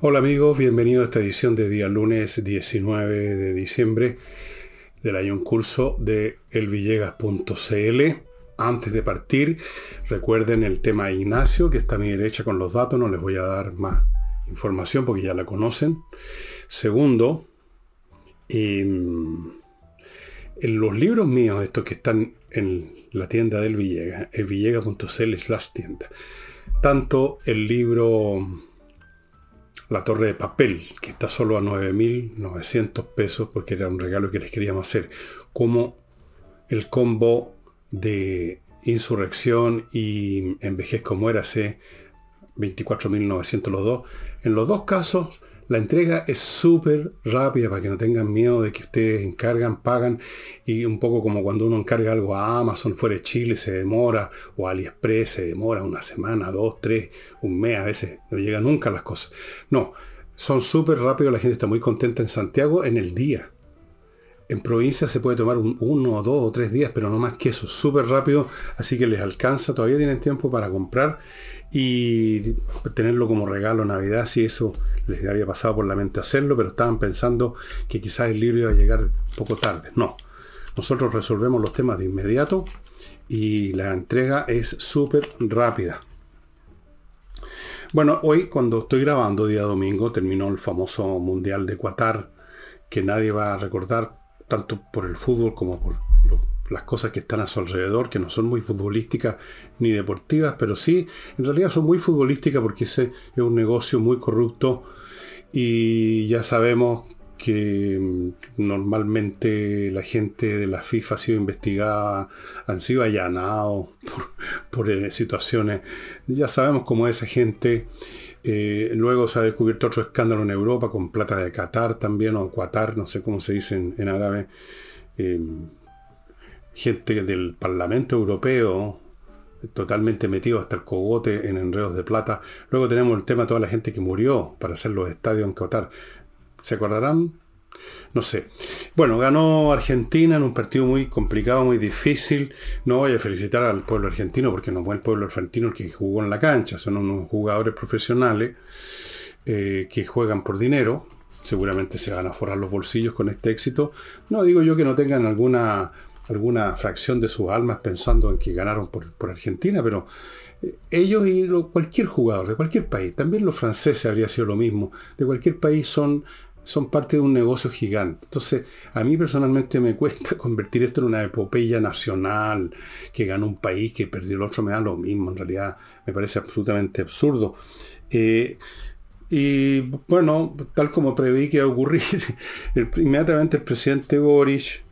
Hola amigos, bienvenidos a esta edición de día lunes 19 de diciembre del año en curso de elvillegas.cl. Antes de partir, recuerden el tema Ignacio, que está a mi derecha con los datos, no les voy a dar más información porque ya la conocen. Segundo, en, los libros míos, estos que están en la tienda del Villegas, elvillegas.cl slash tienda, tanto el libro la torre de papel, que está solo a 9.900 pesos porque era un regalo que les queríamos hacer, como el combo de insurrección y envejez como era hace 24.900 los dos. En los dos casos la entrega es súper rápida para que no tengan miedo de que ustedes encargan, pagan y un poco como cuando uno encarga algo a Amazon fuera de Chile se demora o AliExpress se demora una semana, dos, tres, un mes, a veces no llegan nunca las cosas. No, son súper rápidos, la gente está muy contenta en Santiago en el día. En provincia se puede tomar uno, dos o tres días, pero no más que eso, súper rápido, así que les alcanza, todavía tienen tiempo para comprar y tenerlo como regalo Navidad, si eso les había pasado por la mente hacerlo, pero estaban pensando que quizás el libro iba a llegar poco tarde. No, nosotros resolvemos los temas de inmediato y la entrega es súper rápida. Bueno, hoy cuando estoy grabando día domingo terminó el famoso Mundial de Qatar, que nadie va a recordar tanto por el fútbol como por las cosas que están a su alrededor, que no son muy futbolísticas ni deportivas, pero sí, en realidad son muy futbolísticas porque ese es un negocio muy corrupto y ya sabemos que mm, normalmente la gente de la FIFA ha sido investigada, han sido allanados por, eh, situaciones. Ya sabemos cómo es esa gente. Eh, luego se ha descubierto otro escándalo en Europa con plata de Qatar también, o Qatar, no sé cómo se dice en, árabe. Eh, gente del Parlamento Europeo totalmente metido hasta el cogote en enredos de plata. Luego tenemos el tema de toda la gente que murió para hacer los estadios en Qatar. ¿Se acordarán? No sé. Bueno, ganó Argentina en un partido muy complicado, muy difícil. No voy a felicitar al pueblo argentino porque no fue el pueblo argentino el que jugó en la cancha. Son unos jugadores profesionales eh, que juegan por dinero. Seguramente se van a forrar los bolsillos con este éxito. No digo yo que no tengan alguna alguna fracción de sus almas pensando en que ganaron por, Argentina, pero eh, ellos y cualquier jugador de cualquier país, también los franceses habría sido lo mismo, de cualquier país son, son parte de un negocio gigante. Entonces, a mí personalmente me cuesta convertir esto en una epopeya nacional, que ganó un país, que perdió el otro, me da lo mismo, en realidad me parece absolutamente absurdo. Eh, y bueno, tal como preví que iba a ocurrir, inmediatamente el presidente Boris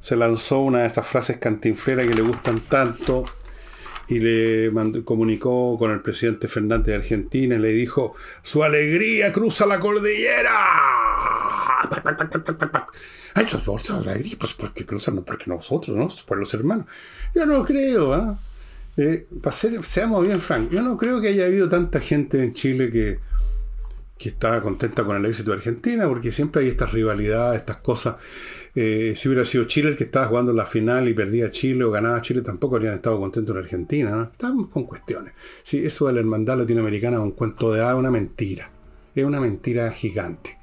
se lanzó una de estas frases cantinfleras que le gustan tanto y le comunicó con el presidente Fernández de Argentina y le dijo, su alegría cruza la cordillera. Ay, su alegría, pues porque cruzan, no porque nosotros, ¿no? Por los hermanos. Yo no creo, ¿ah? ¿eh? para ser, seamos bien francos, yo no creo que haya habido tanta gente en Chile que, que estaba contenta con el éxito de Argentina, porque siempre hay estas rivalidades, estas cosas. Eh, si hubiera sido Chile el que estaba jugando la final y perdía Chile o ganaba Chile, tampoco habrían estado contentos en Argentina. ¿no? Estamos con cuestiones. Sí, eso de la hermandad latinoamericana es un cuento de una mentira. Es una mentira gigante.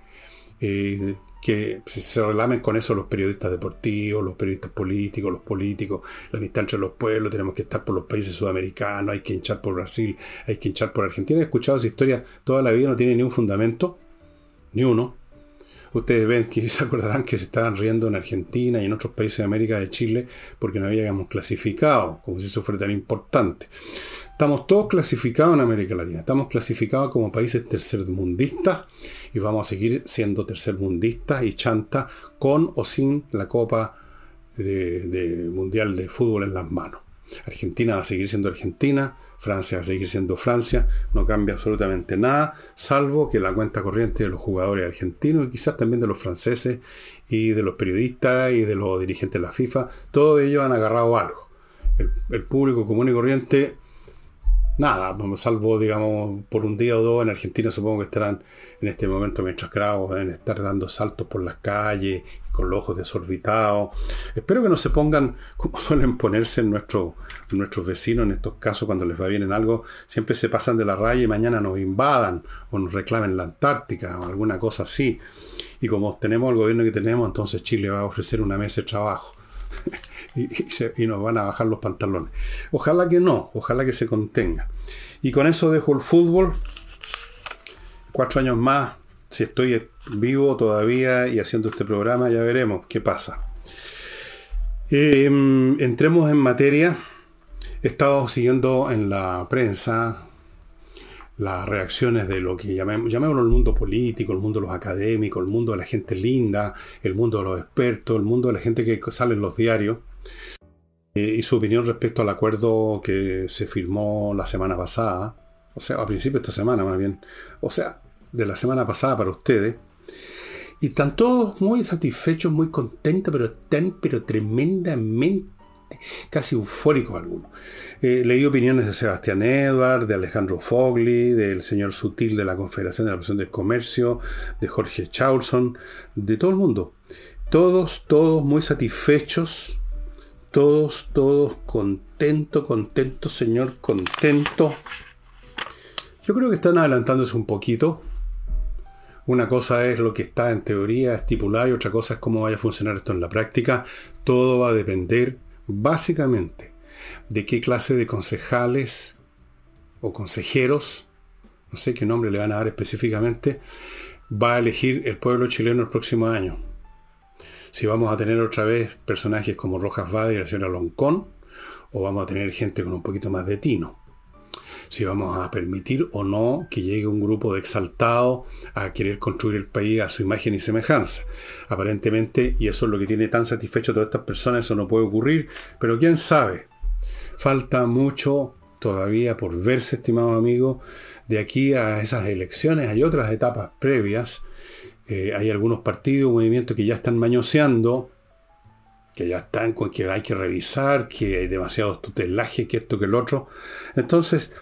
Eh, que se relamen con eso los periodistas deportivos, los periodistas políticos, los políticos, la amistad entre los pueblos, tenemos que estar por los países sudamericanos, hay que hinchar por Brasil, hay que hinchar por Argentina. He escuchado esa historia toda la vida, no tiene ni un fundamento, ni uno. Ustedes ven que se acordarán que se estaban riendo en Argentina y en otros países de América de Chile porque no habíamos clasificado, como si eso fuera tan importante. Estamos todos clasificados en América Latina, estamos clasificados como países tercermundistas y vamos a seguir siendo tercermundistas y chantas con o sin la Copa Mundial de Fútbol en las manos. Argentina va a seguir siendo Argentina, Francia va a seguir siendo Francia, no cambia absolutamente nada, salvo que la cuenta corriente de los jugadores argentinos y quizás también de los franceses y de los periodistas y de los dirigentes de la FIFA, todos ellos han agarrado algo. El, público común y corriente nada, salvo, digamos, por un día o dos en Argentina supongo que estarán en este momento mientras grabos, deben estar dando saltos por las calles, con los ojos desorbitados. Espero que no se pongan como suelen ponerse en nuestro, nuestros vecinos en estos casos cuando les va bien en algo, siempre se pasan de la raya y mañana nos invadan o nos reclamen la Antártica o alguna cosa así. Y como tenemos el gobierno que tenemos, entonces Chile va a ofrecer una mesa de trabajo. y, nos van a bajar los pantalones. Ojalá que no, ojalá que se contenga. Y con eso dejo el fútbol. Cuatro años más, si estoy vivo todavía y haciendo este programa, ya veremos qué pasa. Em, entremos en materia. He estado siguiendo en la prensa las reacciones de lo que llamemos, el mundo político, el mundo de los académicos, el mundo de la gente linda, el mundo de los expertos, el mundo de la gente que sale en los diarios, eh, y su opinión respecto al acuerdo que se firmó la semana pasada, o sea, a principio de esta semana más bien, o sea, de la semana pasada para ustedes, y están todos muy satisfechos, muy contentos, pero tan, pero tremendamente, casi eufóricos algunos. Eh, leí opiniones de Sebastián Edward, de Alejandro Fogli, del señor Sutil de la Confederación de la Presión del Comercio, de Jorge Chaulson, de todo el mundo. Todos, todos muy satisfechos todos, todos contentos, contentos, Señor, contento. Yo creo que están adelantándose un poquito. Una cosa es lo que está en teoría estipulado y otra cosa es cómo vaya a funcionar esto en la práctica. Todo va a depender básicamente de qué clase de concejales o consejeros, no sé qué nombre le van a dar específicamente, va a elegir el pueblo chileno el próximo año si vamos a tener otra vez personajes como Rojas Vader y la señora Loncón, o vamos a tener gente con un poquito más de tino. Si vamos a permitir o no que llegue un grupo de exaltados a querer construir el país a su imagen y semejanza. Aparentemente, y eso es lo que tiene tan satisfecho a todas estas personas, eso no puede ocurrir, pero quién sabe. Falta mucho todavía por verse, estimado amigo, de aquí a esas elecciones. Hay otras etapas previas eh, hay algunos partidos, movimientos que ya están mañoseando, que ya están con que hay que revisar, que hay demasiados tutelajes, que esto, que el otro. Entonces,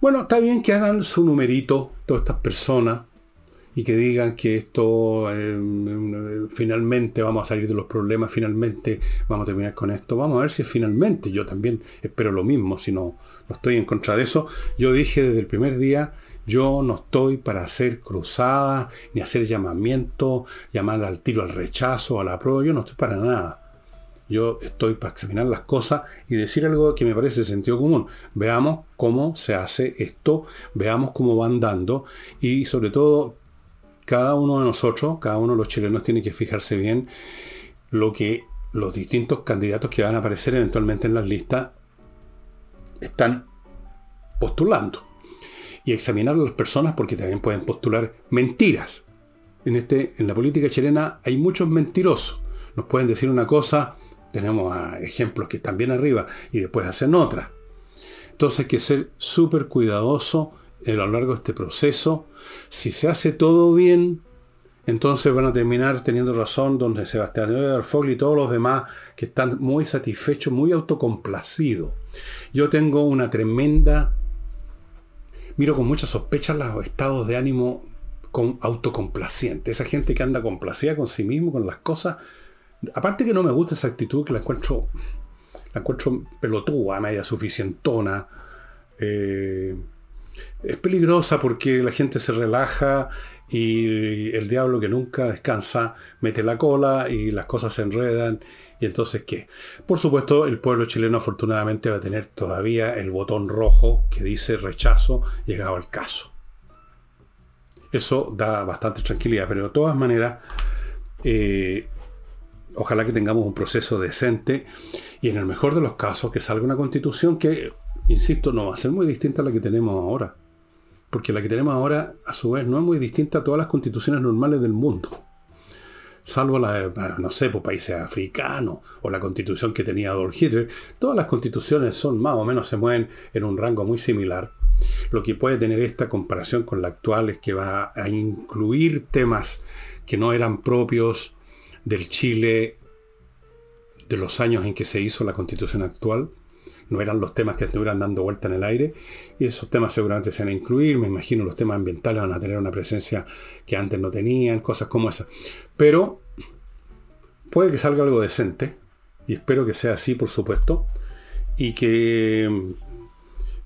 bueno, está bien que hagan su numerito todas estas personas y que digan que esto eh, finalmente vamos a salir de los problemas, finalmente vamos a terminar con esto. Vamos a ver si finalmente, yo también espero lo mismo, si no, no estoy en contra de eso. Yo dije desde el primer día yo no estoy para hacer cruzadas, ni hacer llamamiento, llamar al tiro al rechazo, a la prueba. Yo no estoy para nada. Yo estoy para examinar las cosas y decir algo que me parece sentido común. Veamos cómo se hace esto, veamos cómo van dando y sobre todo cada uno de nosotros, cada uno de los chilenos tiene que fijarse bien lo que los distintos candidatos que van a aparecer eventualmente en las listas están postulando y examinar a las personas porque también pueden postular mentiras. En, este, en la política chilena hay muchos mentirosos. Nos pueden decir una cosa, tenemos ejemplos que están bien arriba y después hacen otra. Entonces hay que ser súper cuidadoso a lo largo de este proceso. Si se hace todo bien, entonces van a terminar teniendo razón donde Sebastián Fogli y todos los demás que están muy satisfechos, muy autocomplacidos. Yo tengo una tremenda miro con mucha sospecha los estados de ánimo con autocomplaciente. Esa gente que anda complacida con sí mismo, con las cosas. Aparte que no me gusta esa actitud, que la encuentro, la encuentro pelotúa, media suficientona. Eh, es peligrosa porque la gente se relaja y el diablo que nunca descansa mete la cola y las cosas se enredan y entonces qué. Por supuesto el pueblo chileno afortunadamente va a tener todavía el botón rojo que dice rechazo llegado al caso. Eso da bastante tranquilidad, pero de todas maneras eh, ojalá que tengamos un proceso decente y en el mejor de los casos que salga una constitución que, insisto, no va a ser muy distinta a la que tenemos ahora porque la que tenemos ahora, a su vez, no es muy distinta a todas las constituciones normales del mundo. Salvo la, no sé, por pues, países africanos, o la constitución que tenía Adolf Hitler, todas las constituciones son más o menos, se mueven en un rango muy similar. Lo que puede tener esta comparación con la actual es que va a incluir temas que no eran propios del Chile de los años en que se hizo la constitución actual, no eran los temas que estuvieran dando vuelta en el aire, y esos temas seguramente se van a incluir, me imagino los temas ambientales van a tener una presencia que antes no tenían, cosas como esas. Pero puede que salga algo decente, y espero que sea así, por supuesto, y que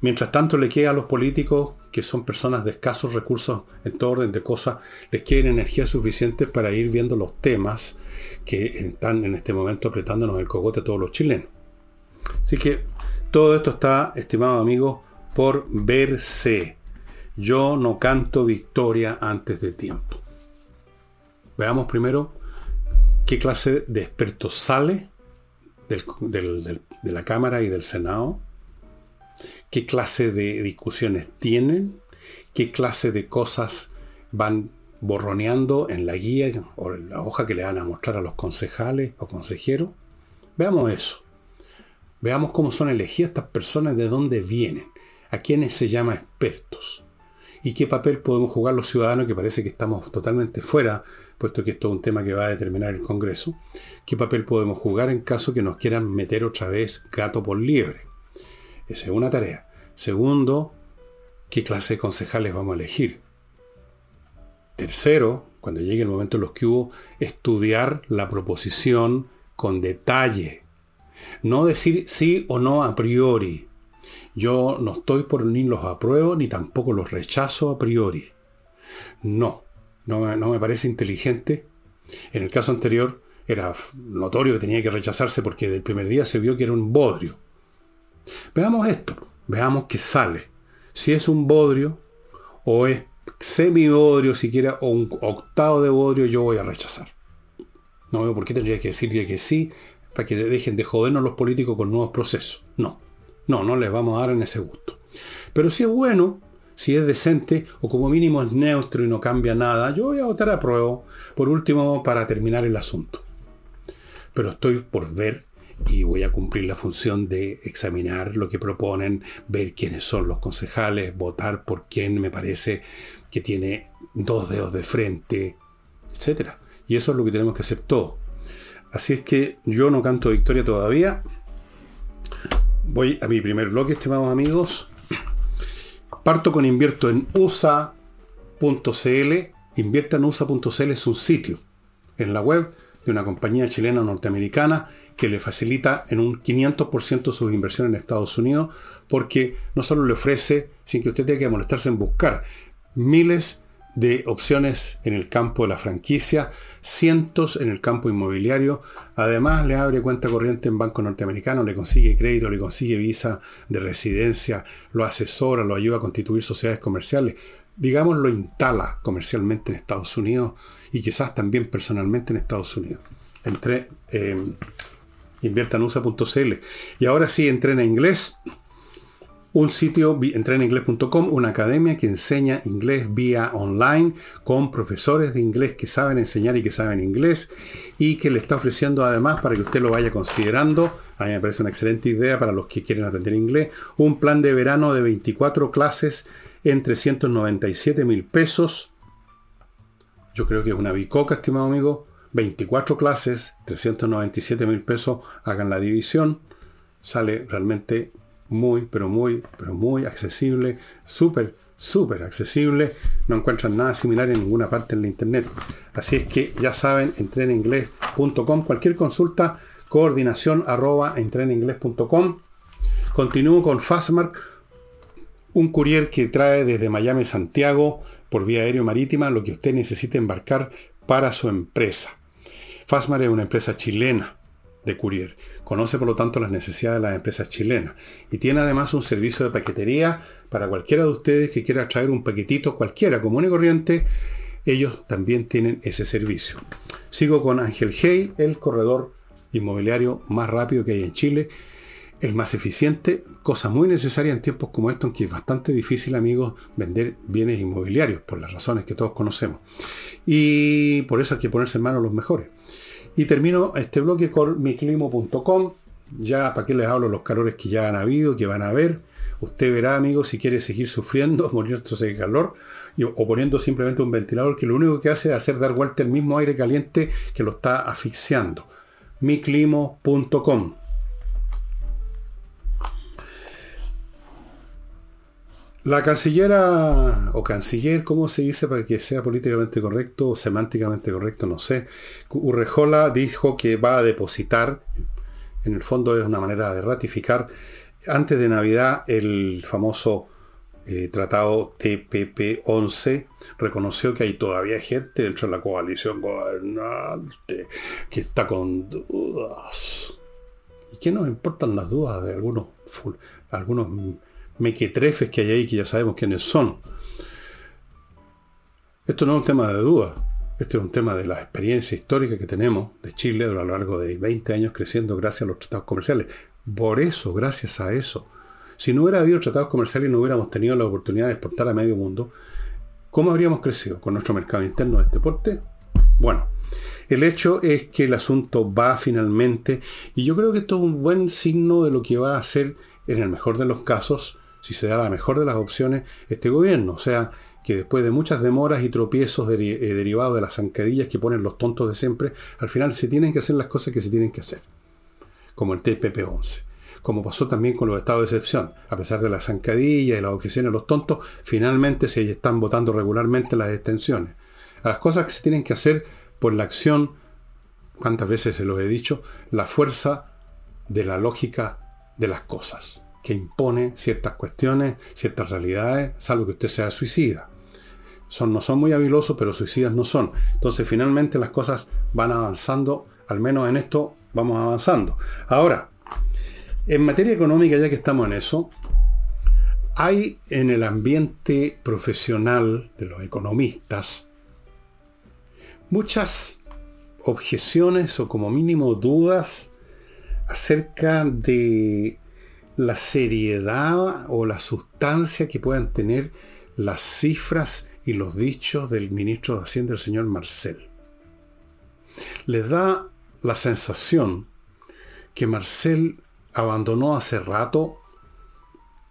mientras tanto le quede a los políticos, que son personas de escasos recursos en todo orden de cosas, les queden energía suficiente para ir viendo los temas que están en este momento apretándonos el cogote a todos los chilenos. Así que todo esto está, estimado amigo, por verse. Yo no canto victoria antes de tiempo. Veamos primero qué clase de expertos sale de la Cámara y del Senado, qué clase de discusiones tienen, qué clase de cosas van borroneando en la guía o en la hoja que le van a mostrar a los concejales o consejeros. Veamos eso. Veamos cómo son elegidas estas personas, de dónde vienen, a quienes se llama expertos y qué papel podemos jugar los ciudadanos, que parece que estamos totalmente fuera, puesto que esto es un tema que va a determinar el Congreso, qué papel podemos jugar en caso que nos quieran meter otra vez gato por liebre. Esa es una tarea. Segundo, qué clase de concejales vamos a elegir. Tercero, cuando llegue el momento en los que hubo, estudiar la proposición con detalle. No decir sí o no a priori. Yo no estoy por ni los apruebo ni tampoco los rechazo a priori. No, no, no me parece inteligente. En el caso anterior era notorio que tenía que rechazarse porque del primer día se vio que era un bodrio. Veamos esto, veamos qué sale. Si es un bodrio o es semi-bodrio siquiera o un octavo de bodrio, yo voy a rechazar. No veo por qué tendría que decirle que sí para que dejen de jodernos los políticos con nuevos procesos. No, no, no les vamos a dar en ese gusto. Pero si es bueno, si es decente o como mínimo es neutro y no cambia nada, yo voy a votar a prueba. Por último, para terminar el asunto. Pero estoy por ver y voy a cumplir la función de examinar lo que proponen, ver quiénes son los concejales, votar por quién me parece que tiene dos dedos de frente, etc. Y eso es lo que tenemos que hacer todos. Así es que yo no canto victoria todavía. Voy a mi primer bloque, estimados amigos. Parto con invierto en USA.cl. Invierta en USA.cl es un sitio en la web de una compañía chilena norteamericana que le facilita en un 500% sus inversiones en Estados Unidos, porque no solo le ofrece, sin que usted tenga que molestarse en buscar, miles de opciones en el campo de la franquicia, cientos en el campo inmobiliario. Además, le abre cuenta corriente en banco norteamericano, le consigue crédito, le consigue visa de residencia, lo asesora, lo ayuda a constituir sociedades comerciales. Digamos, lo instala comercialmente en Estados Unidos y quizás también personalmente en Estados Unidos. Entré, eh, inviertanusa.cl. Y ahora sí, entrena inglés un sitio, entreninglés.com, una academia que enseña inglés vía online con profesores de inglés que saben enseñar y que saben inglés y que le está ofreciendo además para que usted lo vaya considerando, a mí me parece una excelente idea para los que quieren aprender inglés, un plan de verano de 24 clases en 397 mil pesos. Yo creo que es una bicoca, estimado amigo. 24 clases, 397 mil pesos, hagan la división. Sale realmente muy, pero muy, pero muy accesible, súper, súper accesible. No encuentran nada similar en ninguna parte en la internet. Así es que ya saben, entreninglés.com. Cualquier consulta, coordinación arroba entreninglés.com. Continúo con Fastmark, un courier que trae desde Miami Santiago por vía aéreo marítima lo que usted necesite embarcar para su empresa. Fastmark es una empresa chilena de courier. Conoce por lo tanto las necesidades de las empresas chilenas y tiene además un servicio de paquetería para cualquiera de ustedes que quiera traer un paquetito cualquiera común y corriente. Ellos también tienen ese servicio. Sigo con Ángel Hey, el corredor inmobiliario más rápido que hay en Chile, el más eficiente, cosa muy necesaria en tiempos como estos, en que es bastante difícil, amigos, vender bienes inmobiliarios, por las razones que todos conocemos. Y por eso hay que ponerse en manos los mejores. Y termino este bloque con miclimo.com. Ya, ¿para qué les hablo los calores que ya han habido, que van a haber? Usted verá, amigos, si quiere seguir sufriendo, muriéndose de calor, o poniendo simplemente un ventilador que lo único que hace es hacer dar vuelta el mismo aire caliente que lo está asfixiando. miclimo.com. La cancillera o canciller, ¿cómo se dice para que sea políticamente correcto o semánticamente correcto? No sé. Urrejola dijo que va a depositar, en el fondo es una manera de ratificar, antes de Navidad el famoso eh, tratado TPP-11 reconoció que hay todavía gente dentro de la coalición gobernante que está con dudas. ¿Y qué nos importan las dudas de algunos, algunos mequetrefes que hay ahí que ya sabemos quiénes son. Esto no es un tema de duda, este es un tema de la experiencia histórica que tenemos de Chile a lo largo de 20 años creciendo gracias a los tratados comerciales. Por eso, gracias a eso, si no hubiera habido tratados comerciales y no hubiéramos tenido la oportunidad de exportar a medio mundo, ¿cómo habríamos crecido con nuestro mercado interno de este porte? Bueno, el hecho es que el asunto va finalmente, y yo creo que esto es un buen signo de lo que va a hacer, en el mejor de los casos, si se da la mejor de las opciones, este gobierno. O sea, que después de muchas demoras y tropiezos eh, derivados de las zancadillas que ponen los tontos de siempre, al final se tienen que hacer las cosas que se tienen que hacer. Como el TPP-11. Como pasó también con los estados de excepción. A pesar de las zancadillas y las objeciones de los tontos, finalmente se están votando regularmente las extensiones. A las cosas que se tienen que hacer por la acción, cuántas veces se lo he dicho, la fuerza de la lógica de las cosas que impone ciertas cuestiones, ciertas realidades, salvo que usted sea suicida. Son, no son muy habilosos, pero suicidas no son. Entonces finalmente las cosas van avanzando, al menos en esto vamos avanzando. Ahora, en materia económica, ya que estamos en eso, hay en el ambiente profesional de los economistas muchas objeciones o como mínimo dudas acerca de la seriedad o la sustancia que puedan tener las cifras y los dichos del ministro de Hacienda, el señor Marcel. Les da la sensación que Marcel abandonó hace rato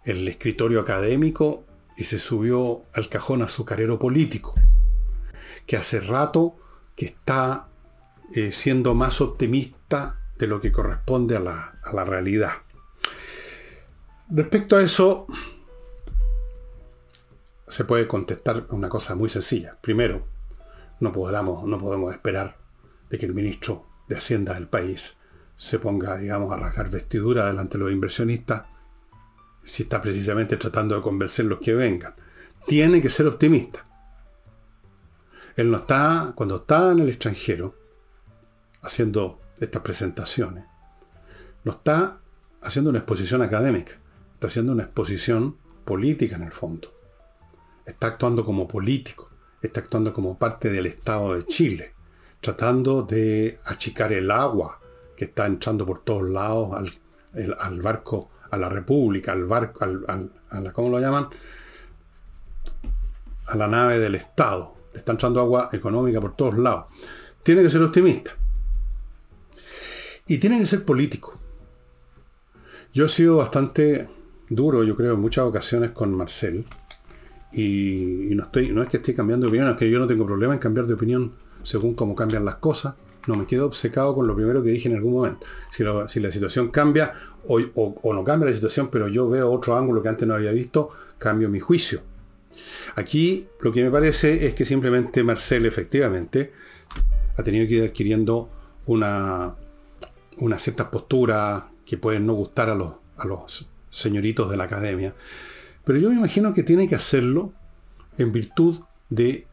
el escritorio académico y se subió al cajón azucarero político, que hace rato que está eh, siendo más optimista de lo que corresponde a la realidad. Respecto a eso, se puede contestar una cosa muy sencilla. Primero, no, no podemos esperar de que el ministro de Hacienda del país se ponga, digamos, a rasgar vestidura delante de los inversionistas si está precisamente tratando de convencer los que vengan. Tiene que ser optimista. Él no está, cuando está en el extranjero, haciendo estas presentaciones, no está haciendo una exposición académica está haciendo una exposición política en el fondo. Está actuando como político, está actuando como parte del Estado de Chile, tratando de achicar el agua que está entrando por todos lados al, barco, a la República, al barco, al, a la, ¿cómo lo llaman? A la nave del Estado. Le está entrando agua económica por todos lados. Tiene que ser optimista. Y tiene que ser político. Yo he sido bastante duro, yo creo, en muchas ocasiones con Marcel. Y, no, estoy, no es que esté cambiando de opinión, es que yo no tengo problema en cambiar de opinión según cómo cambian las cosas. No me quedo obcecado con lo primero que dije en algún momento. Si, si la situación cambia o, o, no cambia la situación, pero yo veo otro ángulo que antes no había visto, cambio mi juicio. Aquí lo que me parece es que simplemente Marcel efectivamente ha tenido que ir adquiriendo una, una cierta postura que pueden no gustar a los, a los señoritos de la academia. Pero yo me imagino que tiene que hacerlo en virtud de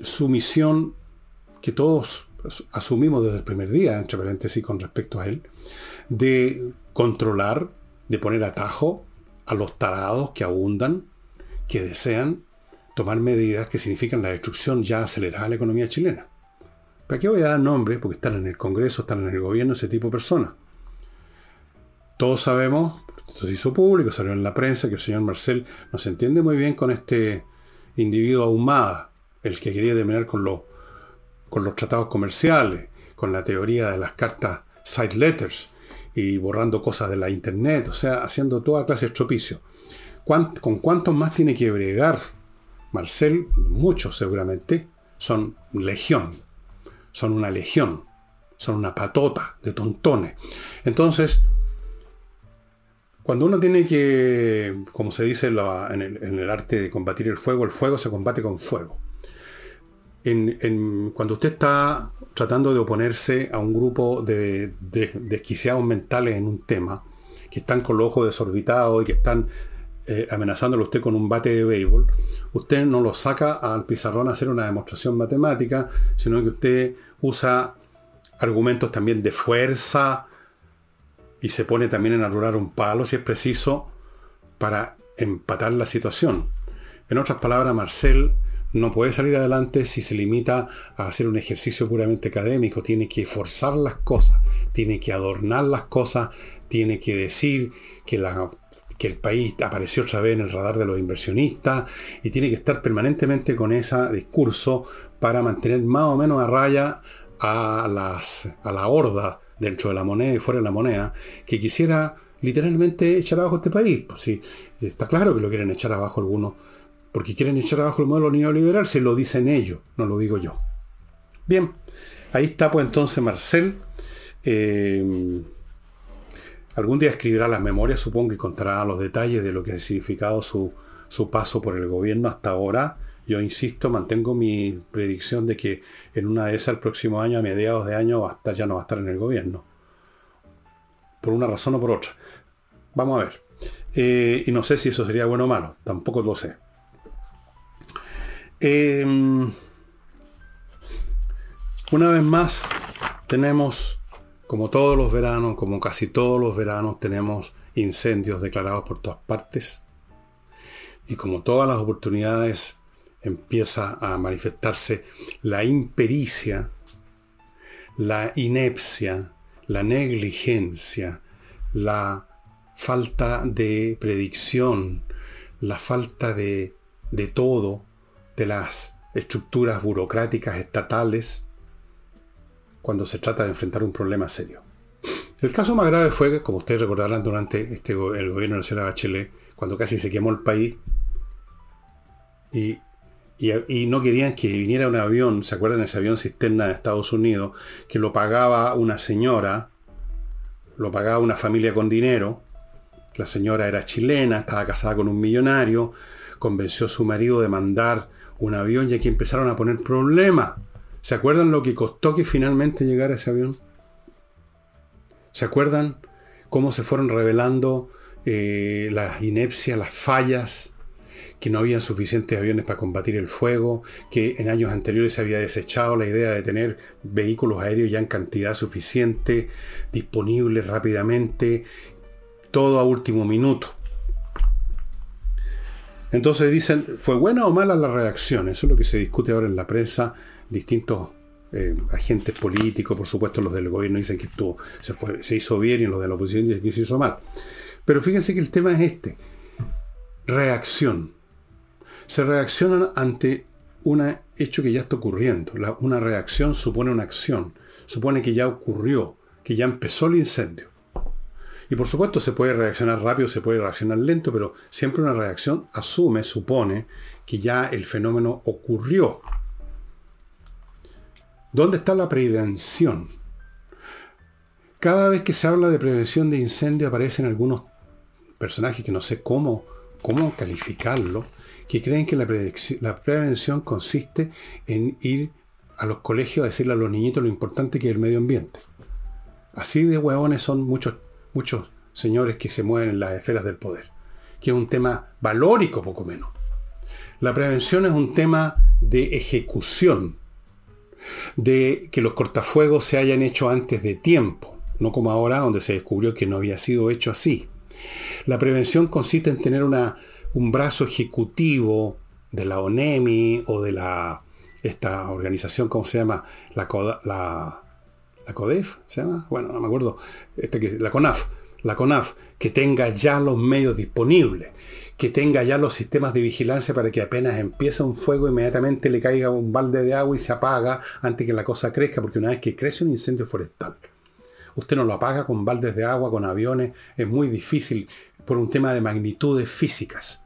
su misión que todos asumimos desde el primer día, entre paréntesis, con respecto a él, de controlar, de poner atajo a los tarados que abundan, que desean tomar medidas que significan la destrucción ya acelerada de la economía chilena. ¿Para qué voy a dar nombre? Porque están en el Congreso, están en el gobierno ese tipo de personas. Todos sabemos esto se hizo público, salió en la prensa que el señor Marcel no se entiende muy bien con este individuo ahumada, el que quería terminar con, con los tratados comerciales, con la teoría de las cartas side letters y borrando cosas de la internet, o sea, haciendo toda clase de estropicio. ¿Con cuántos más tiene que bregar Marcel? Muchos seguramente. Son legión. Son una legión. Son una patota de tontones. Entonces, Cuando uno tiene que, como se dice en, el, arte de combatir el fuego, el fuego se combate con fuego. cuando usted está tratando de oponerse a un grupo de, desquiciados mentales en un tema, que están con los ojos desorbitados y que están eh, amenazándolo usted con un bate de béisbol, usted no lo saca al pizarrón a hacer una demostración matemática, sino que usted usa argumentos también de fuerza, y se pone también en arurar un palo si es preciso para empatar la situación. En otras palabras, Marcel no puede salir adelante si se limita a hacer un ejercicio puramente académico, tiene que forzar las cosas, tiene que adornar las cosas, tiene que decir que, la, que el país apareció otra vez en el radar de los inversionistas y tiene que estar permanentemente con ese discurso para mantener más o menos a raya a, las, a la horda dentro de la moneda y fuera de la moneda, que quisiera literalmente echar abajo este país. Pues sí, está claro que lo quieren echar abajo algunos, porque quieren echar abajo el modelo neoliberal, se lo dicen ellos, no lo digo yo. Bien, ahí está pues entonces Marcel. Eh, algún día escribirá las memorias, supongo, y contará los detalles de lo que ha significado su, su paso por el gobierno hasta ahora yo insisto, mantengo mi predicción de que en una de esas el próximo año, a mediados de año, hasta ya no va a estar en el gobierno. Por una razón o por otra. Vamos a ver. Eh, y no sé si eso sería bueno o malo. Tampoco lo sé. Em, una vez más, tenemos, como todos los veranos, como casi todos los veranos, tenemos incendios declarados por todas partes. Y como todas las oportunidades empieza a manifestarse la impericia, la inepcia, la negligencia, la falta de predicción, la falta de, de todo, de las estructuras burocráticas estatales, cuando se trata de enfrentar un problema serio. El caso más grave fue, como ustedes recordarán, durante este, el gobierno de la señora Bachelet, cuando casi se quemó el país y y, no querían que viniera un avión, ¿se acuerdan ese avión cisterna de Estados Unidos? Que lo pagaba una señora, lo pagaba una familia con dinero. La señora era chilena, estaba casada con un millonario, convenció a su marido de mandar un avión y aquí empezaron a poner problemas. ¿Se acuerdan lo que costó que finalmente llegara ese avión? ¿Se acuerdan cómo se fueron revelando eh, las inepcias, las fallas? Que no había suficientes aviones para combatir el fuego, que en años anteriores se había desechado la idea de tener vehículos aéreos ya en cantidad suficiente, disponibles rápidamente, todo a último minuto. Entonces dicen, ¿fue buena o mala la reacción? Eso es lo que se discute ahora en la prensa. Distintos eh, agentes políticos, por supuesto los del gobierno dicen que esto se, se hizo bien y los de la oposición dicen que se hizo mal. Pero fíjense que el tema es este. Reacción se reaccionan ante un hecho que ya está ocurriendo. una reacción supone una acción, supone que ya ocurrió, que ya empezó el incendio. Y por supuesto se puede reaccionar rápido, se puede reaccionar lento, pero siempre una reacción asume, supone que ya el fenómeno ocurrió. ¿Dónde está la prevención? Cada vez que se habla de prevención de incendio aparecen algunos personajes que no sé cómo, cómo calificarlo, que creen que la, prevención consiste en ir a los colegios a decirle a los niñitos lo importante que es el medio ambiente. Así de hueones son muchos, muchos señores que se mueven en las esferas del poder, que es un tema valórico poco menos. La prevención es un tema de ejecución, de que los cortafuegos se hayan hecho antes de tiempo, no como ahora donde se descubrió que no había sido hecho así. La prevención consiste en tener una un brazo ejecutivo de la ONEMI o de la esta organización, ¿cómo se llama? La, la, la CODEF, ¿se llama? Bueno, no me acuerdo. Este que, la CONAF. La CONAF, que tenga ya los medios disponibles, que tenga ya los sistemas de vigilancia para que apenas empieza un fuego, inmediatamente le caiga un balde de agua y se apaga antes que la cosa crezca, porque una vez que crece un incendio forestal, usted no lo apaga con baldes de agua, con aviones, es muy difícil por un tema de magnitudes físicas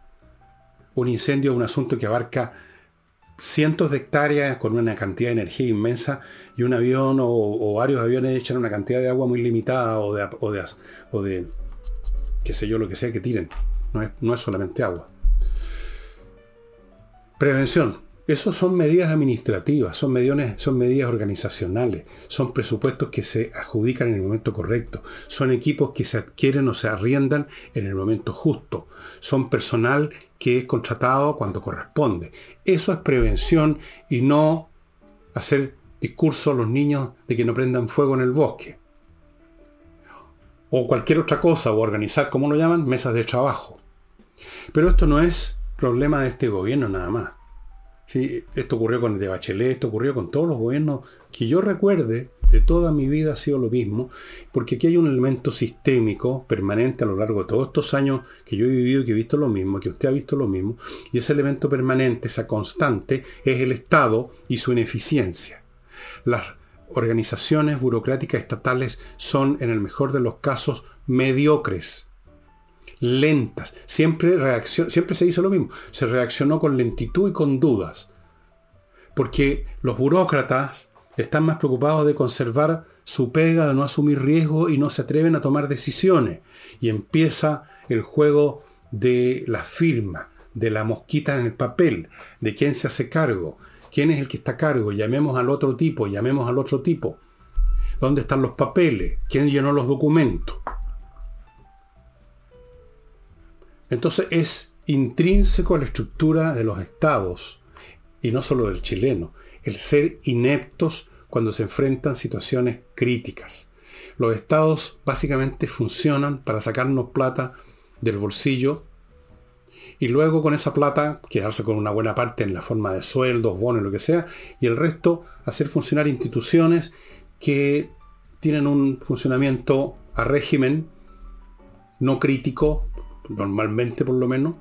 un incendio es un asunto que abarca cientos de hectáreas con una cantidad de energía inmensa y un avión o, varios aviones echan una cantidad de agua muy limitada o de, o de, qué sé yo, lo que sea que tiren. No es, no es solamente agua. Prevención. Eso son medidas administrativas, son, son medidas organizacionales, son presupuestos que se adjudican en el momento correcto, son equipos que se adquieren o se arriendan en el momento justo, son personal que es contratado cuando corresponde. Eso es prevención y no hacer discurso a los niños de que no prendan fuego en el bosque. O cualquier otra cosa, o organizar, como lo llaman, mesas de trabajo. Pero esto no es problema de este gobierno nada más. Sí, esto ocurrió con el de Bachelet, esto ocurrió con todos los gobiernos que yo recuerde de toda mi vida ha sido lo mismo, porque aquí hay un elemento sistémico permanente a lo largo de todos estos años que yo he vivido y que he visto lo mismo, que usted ha visto lo mismo, y ese elemento permanente, esa constante, es el Estado y su ineficiencia. Las organizaciones burocráticas estatales son, en el mejor de los casos, mediocres lentas. Siempre, siempre se hizo lo mismo. Se reaccionó con lentitud y con dudas. Porque los burócratas están más preocupados de conservar su pega, de no asumir riesgo y no se atreven a tomar decisiones. Y empieza el juego de la firma, de la mosquita en el papel, de quién se hace cargo, quién es el que está a cargo, llamemos al otro tipo, llamemos al otro tipo. ¿Dónde están los papeles? ¿Quién llenó los documentos? Entonces es intrínseco a la estructura de los estados, y no solo del chileno, el ser ineptos cuando se enfrentan situaciones críticas. Los estados básicamente funcionan para sacarnos plata del bolsillo y luego con esa plata quedarse con una buena parte en la forma de sueldos, bonos, lo que sea, y el resto hacer funcionar instituciones que tienen un funcionamiento a régimen no crítico, normalmente por lo menos,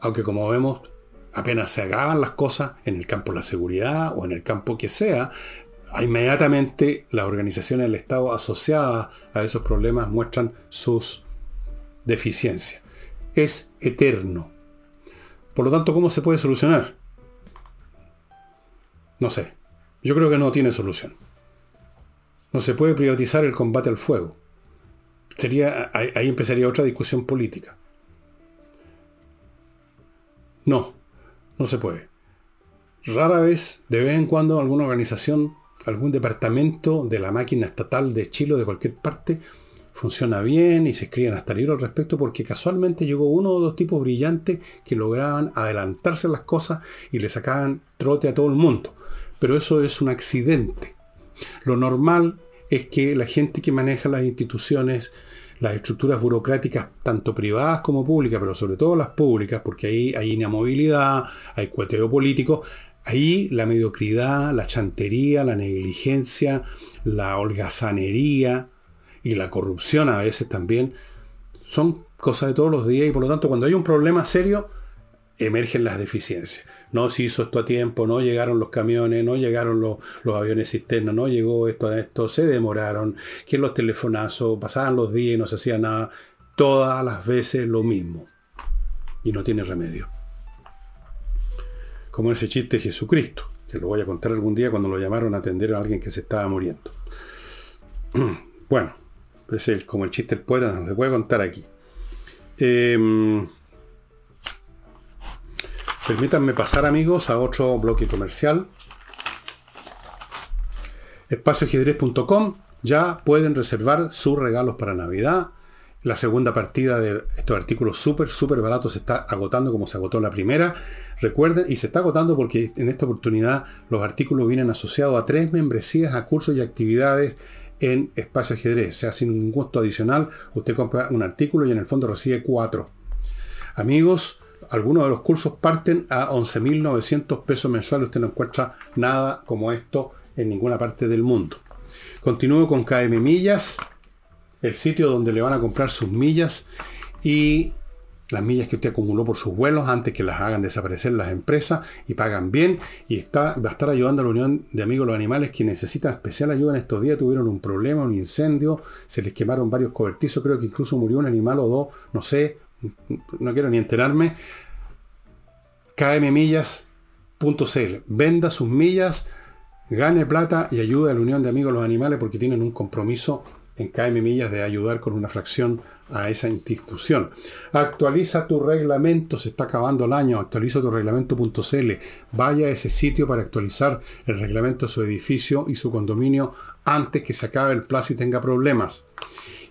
aunque como vemos apenas se agravan las cosas en el campo de la seguridad o en el campo que sea, inmediatamente las organizaciones del Estado asociadas a esos problemas muestran sus deficiencias. Es eterno. Por lo tanto, ¿cómo se puede solucionar? No sé. Yo creo que no tiene solución. No se puede privatizar el combate al fuego sería, ahí, empezaría otra discusión política. No, no se puede. Rara vez, de vez en cuando, alguna organización, algún departamento de la máquina estatal de Chile o de cualquier parte funciona bien y se escriben hasta libros al respecto porque casualmente llegó uno o dos tipos brillantes que lograban adelantarse las cosas y le sacaban trote a todo el mundo. Pero eso es un accidente. Lo normal es que la gente que maneja las instituciones, las estructuras burocráticas, tanto privadas como públicas, pero sobre todo las públicas, porque ahí hay inamovilidad, hay cueteo político, ahí la mediocridad, la chantería, la negligencia, la holgazanería y la corrupción a veces también son cosas de todos los días y por lo tanto cuando hay un problema serio emergen las deficiencias no se hizo esto a tiempo, no llegaron los camiones, no llegaron los, aviones cisterna, no llegó esto a esto, se demoraron, que los telefonazos, pasaban los días y no se hacía nada, todas las veces lo mismo. Y no tiene remedio. Como ese chiste Jesucristo, que lo voy a contar algún día cuando lo llamaron a atender a alguien que se estaba muriendo. Bueno, es el, como el chiste del poeta, se puede contar aquí. Eh, Permítanme pasar amigos a otro bloque comercial. Espacioajedrez.com ya pueden reservar sus regalos para Navidad. La segunda partida de estos artículos súper, súper baratos se está agotando como se agotó la primera. Recuerden, y se está agotando porque en esta oportunidad los artículos vienen asociados a tres membresías, a cursos y actividades en Espacio Ajedrez. O sea, sin ningún costo adicional, usted compra un artículo y en el fondo recibe cuatro. Amigos, algunos de los cursos parten a 11.900 pesos mensuales. Usted no encuentra nada como esto en ninguna parte del mundo. Continúo con KM Millas, el sitio donde le van a comprar sus millas y las millas que usted acumuló por sus vuelos antes que las hagan desaparecer las empresas y pagan bien y está, va a estar ayudando a la Unión de Amigos de los Animales que necesitan especial ayuda en estos días. Tuvieron un problema, un incendio, se les quemaron varios cobertizos, creo que incluso murió un animal o dos, no sé, no quiero ni enterarme, kmmillas.cl. Venda sus millas, gane plata y ayude a la Unión de Amigos de los Animales porque tienen un compromiso en KM Millas de ayudar con una fracción a esa institución. Actualiza tu reglamento, se está acabando el año, actualiza tu reglamento.cl. Vaya a ese sitio para actualizar el reglamento de su edificio y su condominio antes que se acabe el plazo y tenga problemas.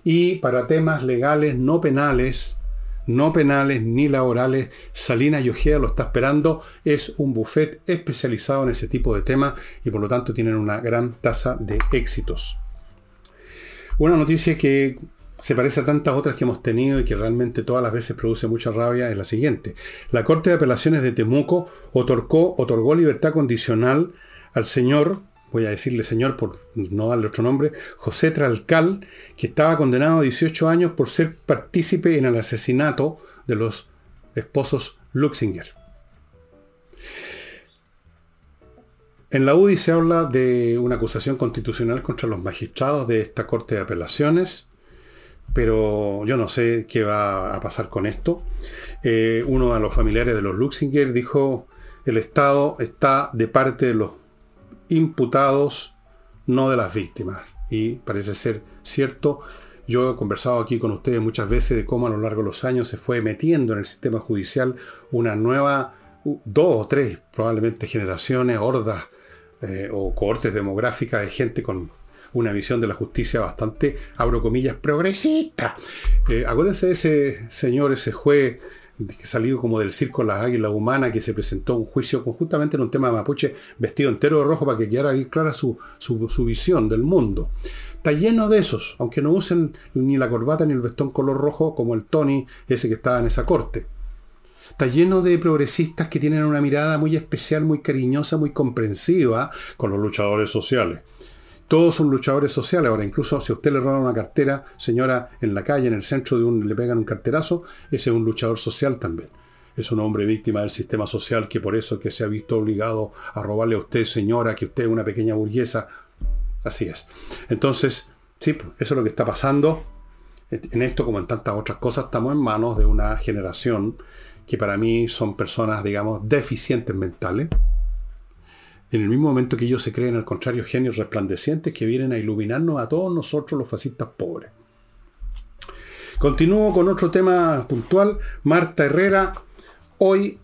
Y para temas legales no penales, no penales ni laborales, Salina Yogea lo está esperando. Es un buffet especializado en ese tipo de temas y por lo tanto tienen una gran tasa de éxitos. Una noticia que se parece a tantas otras que hemos tenido y que realmente todas las veces produce mucha rabia es la siguiente. La Corte de Apelaciones de Temuco otorgó libertad condicional al señor, voy a decirle señor por no darle otro nombre, José Tralcal, que estaba condenado a 18 años por ser partícipe en el asesinato de los esposos Luxinger. En la UDI se habla de una acusación constitucional contra los magistrados de esta Corte de Apelaciones, pero yo no sé qué va a pasar con esto. Eh, uno de los familiares de los Luxinger dijo, el Estado está de parte de los imputados, no de las víctimas. Y parece ser cierto. Yo he conversado aquí con ustedes muchas veces de cómo a lo largo de los años se fue metiendo en el sistema judicial una nueva, dos o tres probablemente generaciones, hordas eh, o cohortes demográficas de gente con una visión de la justicia bastante, abro comillas, progresista. Eh, acuérdense de ese señor, ese juez salió como del circo Las Águilas Humanas, que se presentó un juicio conjuntamente en un tema de mapuche, vestido entero de rojo para que quedara bien clara su, su, visión del mundo. Está lleno de esos, aunque no usen ni la corbata ni el vestón color rojo como el Tony, ese que estaba en esa corte. Está lleno de progresistas que tienen una mirada muy especial, muy cariñosa, muy comprensiva con los luchadores sociales. Todos son luchadores sociales. Ahora, incluso si a usted le roban una cartera, señora, en la calle, en el centro de un, le pegan un carterazo, ese es un luchador social también. Es un hombre víctima del sistema social que por eso que se ha visto obligado a robarle a usted, señora, que usted es una pequeña burguesa. Así es. Entonces, sí, pues, eso es lo que está pasando. En esto, como en tantas otras cosas, estamos en manos de una generación que para mí son personas, digamos, deficientes mentales. En el mismo momento que ellos se creen, al contrario, genios resplandecientes que vienen a iluminarnos a todos nosotros los fascistas pobres. Continúo con otro tema puntual. Marta Herrera, hoy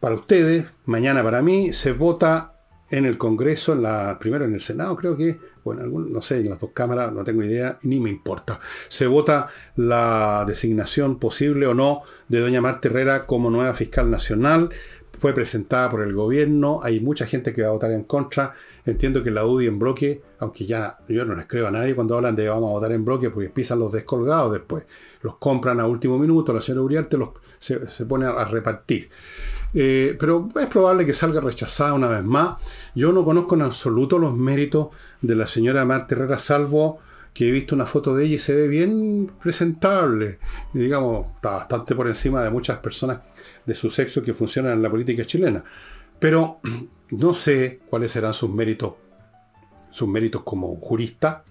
para ustedes, mañana para mí, se vota en el Congreso, en la, primero en el Senado, creo que, bueno, no sé, en las dos cámaras, no tengo idea, ni me importa. Se vota la designación posible o no de doña Marta Herrera como nueva fiscal nacional. Fue presentada por el gobierno, hay mucha gente que va a votar en contra. Entiendo que la UDI en bloque, aunque ya yo no les creo a nadie cuando hablan de vamos a votar en bloque, porque pisan los descolgados después. Los compran a último minuto, la señora Uriarte los, se, pone a repartir. Eh, pero es probable que salga rechazada una vez más. Yo no conozco en absoluto los méritos de la señora Marta Herrera, salvo que he visto una foto de ella y se ve bien presentable. Digamos, está bastante por encima de muchas personas de su sexo que funcionan en la política chilena. Pero no sé cuáles serán sus méritos, sus méritos como jurista.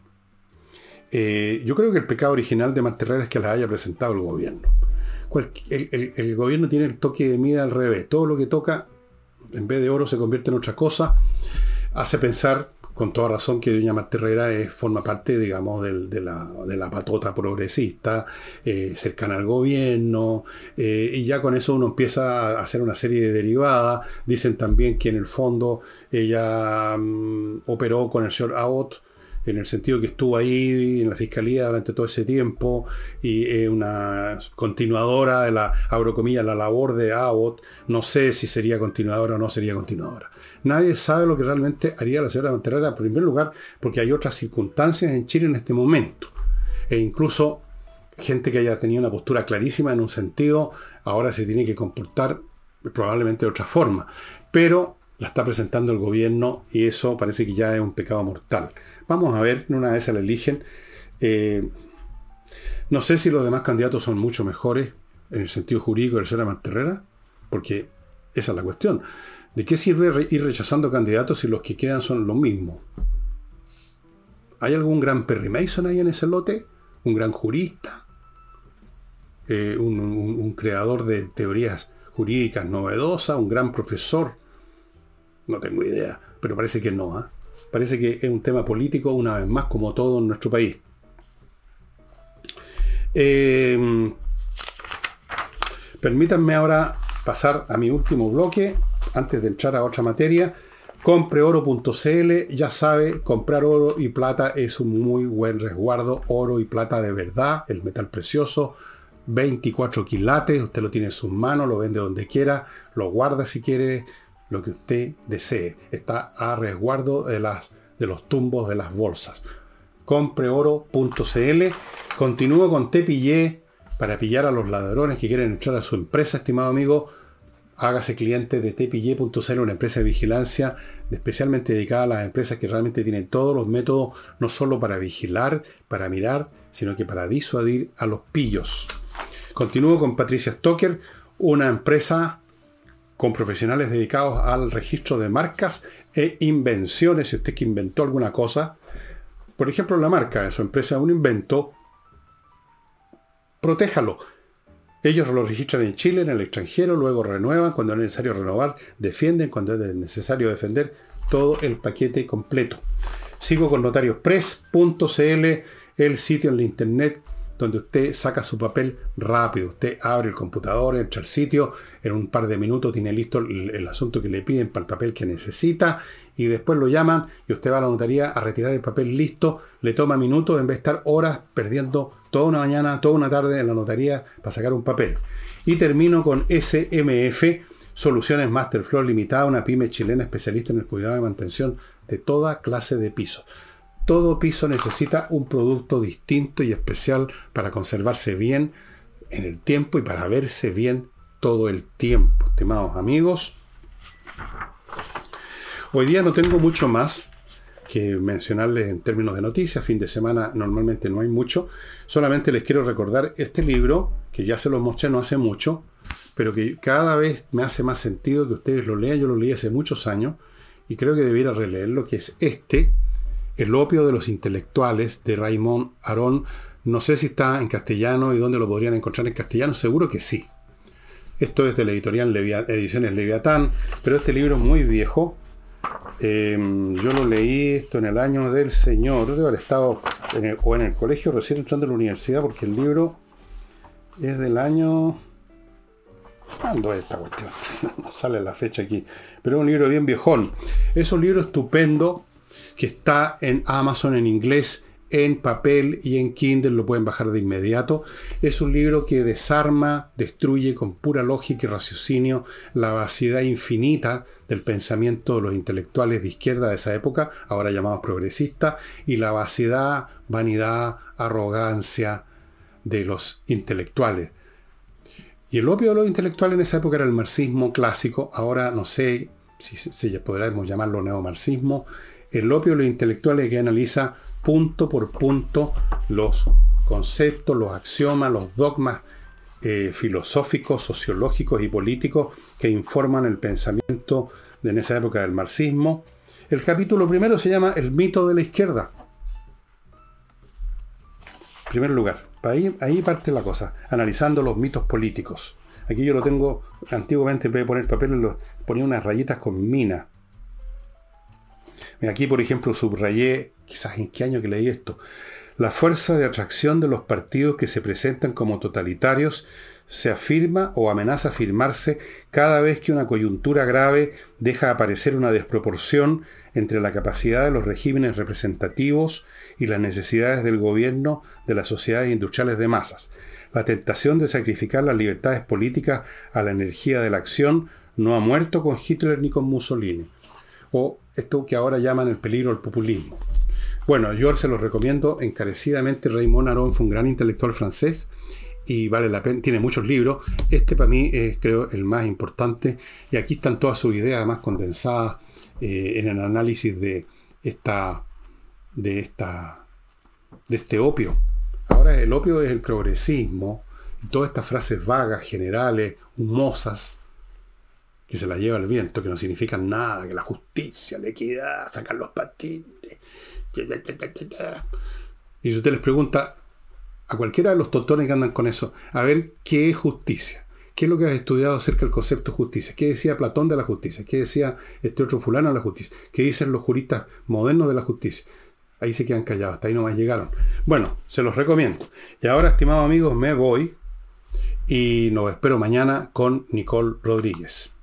Eh, yo creo que el pecado original de Marta Herrera es que la haya presentado el gobierno el, gobierno tiene el toque de mida al revés. Todo lo que toca, en vez de oro, se convierte en otra cosa. Hace pensar, con toda razón, que Doña Marta Herrera es, forma parte, digamos, de, la, patota progresista, eh, cercana al gobierno, eh, y ya con eso uno empieza a hacer una serie de derivadas. Dicen también que en el fondo ella mm, operó con el señor Abbott en el sentido que estuvo ahí en la fiscalía durante todo ese tiempo y es una continuadora de la, abro comillas, la labor de Abbott. No sé si sería continuadora o no sería continuadora. Nadie sabe lo que realmente haría la señora Monterrera, en primer lugar, porque hay otras circunstancias en Chile en este momento. E incluso gente que haya tenido una postura clarísima en un sentido, ahora se tiene que comportar probablemente de otra forma. Pero la está presentando el gobierno y eso parece que ya es un pecado mortal. Vamos a ver, una vez la eligen. Eh, no sé si los demás candidatos son mucho mejores en el sentido jurídico de la señora Manterrera, porque esa es la cuestión. ¿De qué sirve ir rechazando candidatos si los que quedan son los mismos? ¿Hay algún gran Perry Mason ahí en ese lote? ¿Un gran jurista? Eh, un, creador de teorías jurídicas novedosas? ¿Un gran profesor? No tengo idea, pero parece que no. ¿ah? Parece que es un tema político, una vez más, como todo en nuestro país. Eh, permítanme ahora pasar a mi último bloque, antes de entrar a otra materia. Compreoro.cl, ya sabe, comprar oro y plata es un muy buen resguardo. Oro y plata de verdad, el metal precioso, 24 quilates, usted lo tiene en sus manos, lo vende donde quiera, lo guarda si quiere, lo que usted desee. Está a resguardo de, las, de los tumbos de las bolsas. Compreoro.cl. Continúo con Tepillé para pillar a los ladrones que quieren entrar a su empresa, estimado amigo. Hágase cliente de tepillé.cl, una empresa de vigilancia especialmente dedicada a las empresas que realmente tienen todos los métodos, no solo para vigilar, para mirar, sino que para disuadir a los pillos. Continúo con Patricia Stoker, una empresa con profesionales dedicados al registro de marcas e invenciones. Si usted que inventó alguna cosa, por ejemplo, la marca de su empresa, un invento, protéjalo. Ellos lo registran en Chile, en el extranjero, luego renuevan cuando es necesario renovar, defienden cuando es necesario defender todo el paquete completo. Sigo con notariospress.cl, el sitio en la internet donde usted saca su papel rápido. Usted abre el computador, entra al sitio, en un par de minutos tiene listo el, asunto que le piden para el papel que necesita y después lo llaman y usted va a la notaría a retirar el papel listo. Le toma minutos en vez de estar horas perdiendo toda una mañana, toda una tarde en la notaría para sacar un papel. Y termino con SMF, Soluciones Masterfloor Limitada, una pyme chilena especialista en el cuidado y mantención de toda clase de pisos. Todo piso necesita un producto distinto y especial para conservarse bien en el tiempo y para verse bien todo el tiempo. Estimados amigos, hoy día no tengo mucho más que mencionarles en términos de noticias. Fin de semana normalmente no hay mucho. Solamente les quiero recordar este libro, que ya se lo mostré no hace mucho, pero que cada vez me hace más sentido que ustedes lo lean. Yo lo leí hace muchos años y creo que debiera releerlo, que es este el opio de los intelectuales de Raymond Aron. No sé si está en castellano y dónde lo podrían encontrar en castellano, seguro que sí. Esto es de la editorial Ediciones Leviatán, pero este libro es muy viejo. Em, yo lo leí esto en el año del Señor, haber estado en el, o en el colegio recién entrando a la universidad, porque el libro es del año... ¿Cuándo es esta cuestión? no sale la fecha aquí. Pero es un libro bien viejón. Es un libro estupendo que está en Amazon en inglés, en papel y en Kindle, lo pueden bajar de inmediato. Es un libro que desarma, destruye con pura lógica y raciocinio la vaciedad infinita del pensamiento de los intelectuales de izquierda de esa época, ahora llamados progresistas, y la vaciedad, vanidad, arrogancia de los intelectuales. Y el opio de los intelectuales en esa época era el marxismo clásico, ahora no sé si, si podremos llamarlo neomarxismo, el opio de los intelectuales que analiza punto por punto los conceptos, los axiomas, los dogmas eh, filosóficos, sociológicos y políticos que informan el pensamiento de en esa época del marxismo. El capítulo primero se llama El mito de la izquierda. En primer lugar, ahí, parte la cosa, analizando los mitos políticos. Aquí yo lo tengo, antiguamente en vez poner papel, ponía unas rayitas con mina. Aquí, por ejemplo, subrayé, quizás en qué año que leí esto, la fuerza de atracción de los partidos que se presentan como totalitarios se afirma o amenaza afirmarse cada vez que una coyuntura grave deja aparecer una desproporción entre la capacidad de los regímenes representativos y las necesidades del gobierno de las sociedades industriales de masas. La tentación de sacrificar las libertades políticas a la energía de la acción no ha muerto con Hitler ni con Mussolini o esto que ahora llaman el peligro del populismo. Bueno, yo se lo recomiendo encarecidamente. Raymond Aron fue un gran intelectual francés y vale la pena, tiene muchos libros. Este para mí es, creo, el más importante. Y aquí están todas sus ideas, además condensadas eh, en el análisis de esta, de esta, de este opio. Ahora el opio es el progresismo, todas estas frases vagas, generales, humosas, que se la lleva el viento, que no significan nada, que la justicia, la equidad, sacar los patines. Y si usted les pregunta a cualquiera de los totones que andan con eso, a ver qué es justicia, qué es lo que has estudiado acerca del concepto de justicia, qué decía Platón de la justicia, qué decía este otro fulano de la justicia, qué dicen los juristas modernos de la justicia. Ahí se quedan callados, hasta ahí nomás llegaron. Bueno, se los recomiendo. Y ahora, estimados amigos, me voy y nos espero mañana con Nicole Rodríguez.